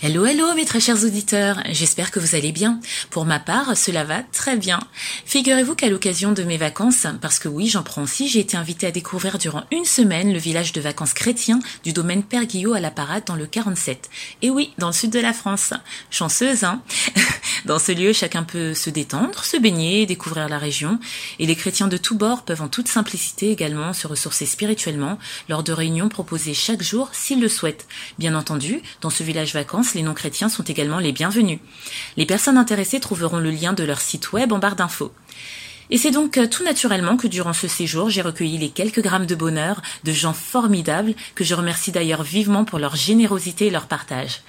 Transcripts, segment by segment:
Hello, hello, mes très chers auditeurs. J'espère que vous allez bien. Pour ma part, cela va très bien. Figurez-vous qu'à l'occasion de mes vacances, parce que oui, j'en prends aussi, j'ai été invitée à découvrir durant une semaine le village de vacances chrétien du domaine Père Guillot à la Parade dans le 47. Et oui, dans le sud de la France. Chanceuse, hein? Dans ce lieu, chacun peut se détendre, se baigner, découvrir la région. Et les chrétiens de tous bords peuvent en toute simplicité également se ressourcer spirituellement lors de réunions proposées chaque jour s'ils le souhaitent. Bien entendu, dans ce village vacances, les non-chrétiens sont également les bienvenus. Les personnes intéressées trouveront le lien de leur site web en barre d'infos. Et c'est donc euh, tout naturellement que durant ce séjour, j'ai recueilli les quelques grammes de bonheur de gens formidables que je remercie d'ailleurs vivement pour leur générosité et leur partage.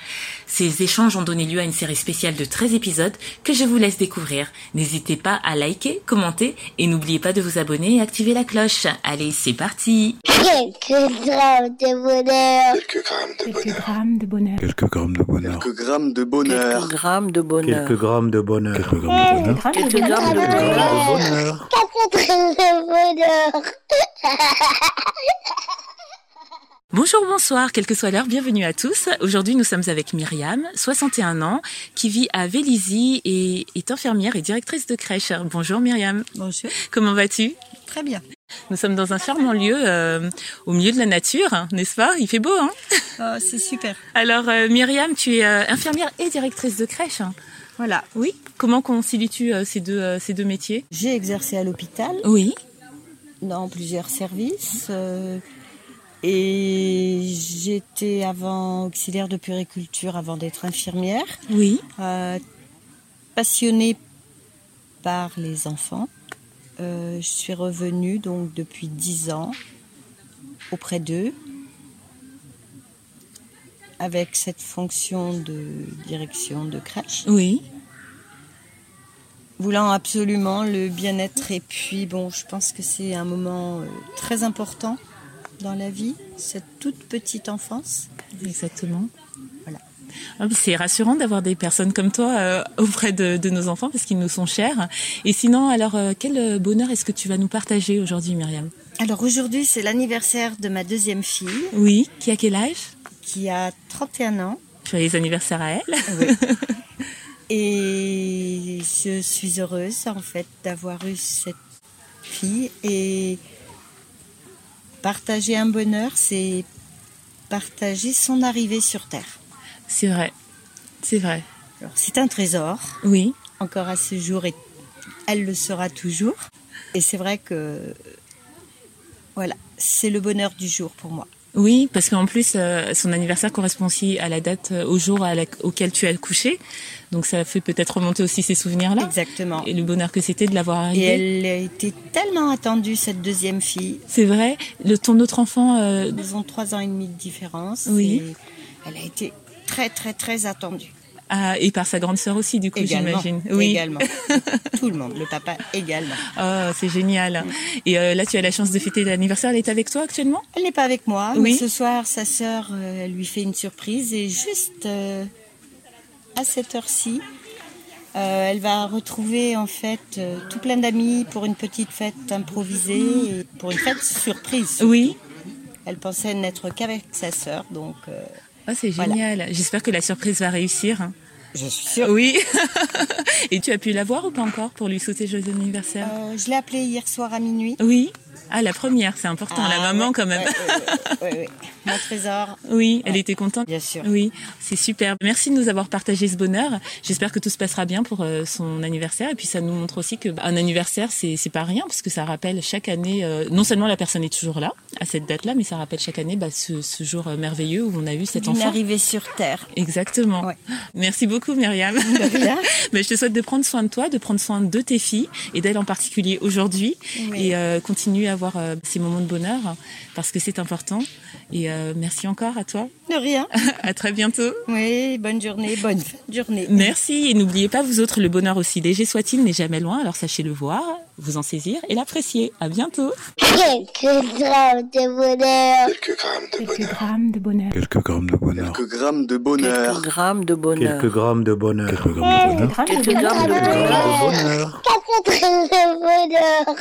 Ces échanges ont donné lieu à une série spéciale de 13 épisodes que je vous laisse découvrir. N'hésitez pas à liker, commenter et n'oubliez pas de vous abonner et activer la cloche. Allez, c'est parti Quelques grammes de bonheur. Quelques grammes de bonheur. Quelques grammes de bonheur. Quelques grammes de bonheur. Quelques grammes de bonheur. Quelques grammes de bonheur. Quelques grammes de bonheur. Quelques grammes de bonheur. Bonheur. Bonheur. Bonjour, bonsoir, quelle que soit l'heure, bienvenue à tous. Aujourd'hui, nous sommes avec Myriam, 61 ans, qui vit à Vélizy et est infirmière et directrice de crèche. Bonjour Myriam, Bonjour. comment vas-tu? Très bien. Nous sommes dans un charmant lieu euh, au milieu de la nature, hein, n'est-ce pas? Il fait beau, hein? Oh, c'est super. Alors euh, Myriam, tu es euh, infirmière et directrice de crèche. hein Voilà. Oui? Comment concilies-tu euh, ces deux euh, ces deux métiers? J'ai exercé à l'hôpital Oui. dans plusieurs services. euh, et j'étais avant auxiliaire de puriculture avant d'être infirmière. Oui. Euh, passionnée par les enfants. Euh, je suis revenue donc depuis dix ans auprès d'eux avec cette fonction de direction de crèche. Oui. voulant absolument le bien-être. Et puis, bon, je pense que c'est un moment euh, très important dans la vie, cette toute petite enfance. Exactement. Voilà. Ah, C'est rassurant d'avoir des personnes comme toi euh, auprès de, de nos enfants parce qu'ils nous sont chers. Et sinon, alors, euh, quel bonheur est-ce que tu vas nous partager aujourd'hui, Myriam? Alors aujourd'hui, c'est l'anniversaire de ma deuxième fille, Oui. Qui a quel âge? Qui a 31 ans. Joyeux anniversaire à elle. Et je suis heureuse, en fait, d'avoir eu cette fille. Et partager un bonheur, c'est partager son arrivée sur Terre. C'est vrai. C'est vrai. C'est un trésor. Oui. encore à ce jour et elle le sera toujours. Et c'est vrai que voilà, c'est le bonheur du jour pour moi. Oui, parce qu'en plus, euh, son anniversaire correspond aussi à la date, euh, au jour à la- auquel tu as couché. Donc ça fait peut-être remonter aussi ces souvenirs-là. Exactement. Et le bonheur que c'était de l'avoir Et arrivé. elle a été tellement attendue, cette deuxième fille. C'est vrai. Le, ton autre enfant, euh, Ils ont trois ans et demi de différence. Oui. Et elle a été très, très, très attendue. ah, et par sa grande sœur aussi, du coup, j'imagine. Oui. Également. Tout le monde, le papa également. Oh, c'est génial. Et euh, là, tu as la chance de fêter l'anniversaire. Elle est avec toi actuellement? Elle n'est pas avec moi, Oui. mais ce soir, sa sœur euh, lui fait une surprise et juste euh, à cette heure-ci, euh, elle va retrouver en fait tout plein d'amis pour une petite fête improvisée, et pour une fête surprise. Oui. Elle pensait n'être qu'avec sa sœur, donc Oh, c'est Voilà. génial. J'espère que la surprise va réussir. je suis sûre. Oui. et tu as pu la voir ou pas encore pour lui souhaiter joyeux anniversaire? Euh, je l'ai appelée hier soir à minuit. Oui. Ah, la première, c'est important. la Ah, maman, ouais, quand même. ouais, ouais. Mon trésor, Oui, elle était contente. bien sûr. Oui, c'est super. Merci de nous avoir partagé ce bonheur. J'espère que tout se passera bien pour euh, son anniversaire. Et puis ça nous montre aussi que bah, anniversaire, c'est pas rien parce que ça rappelle chaque année. euh, non seulement la personne est toujours là à cette date-là, mais ça rappelle chaque année bah, ce, ce jour euh, merveilleux où on a eu cet Une enfant. arrivée sur Terre. Exactement. Merci beaucoup, Myriam. Mais je te souhaite de prendre soin de toi, de prendre soin de tes filles et d'elle en particulier aujourd'hui Oui. et euh, continue avoir euh, ces moments de bonheur parce que c'est important. Et euh, merci encore à toi. De rien. À très bientôt. Oui, bonne journée, bonne journée. Merci et n'oubliez pas vous autres, le bonheur aussi léger soit-il n'est jamais loin. Alors sachez le voir, vous en saisir et l'apprécier. À bientôt. Quelques grammes de bonheur. Quelques grammes de Quelques bonheur. grammes de bonheur. Quelques grammes de bonheur. Quelques grammes de bonheur. Quelques grammes de bonheur. Quelques grammes de bonheur. Quelques grammes de bonheur. Quelques grammes de bonheur. Grammes de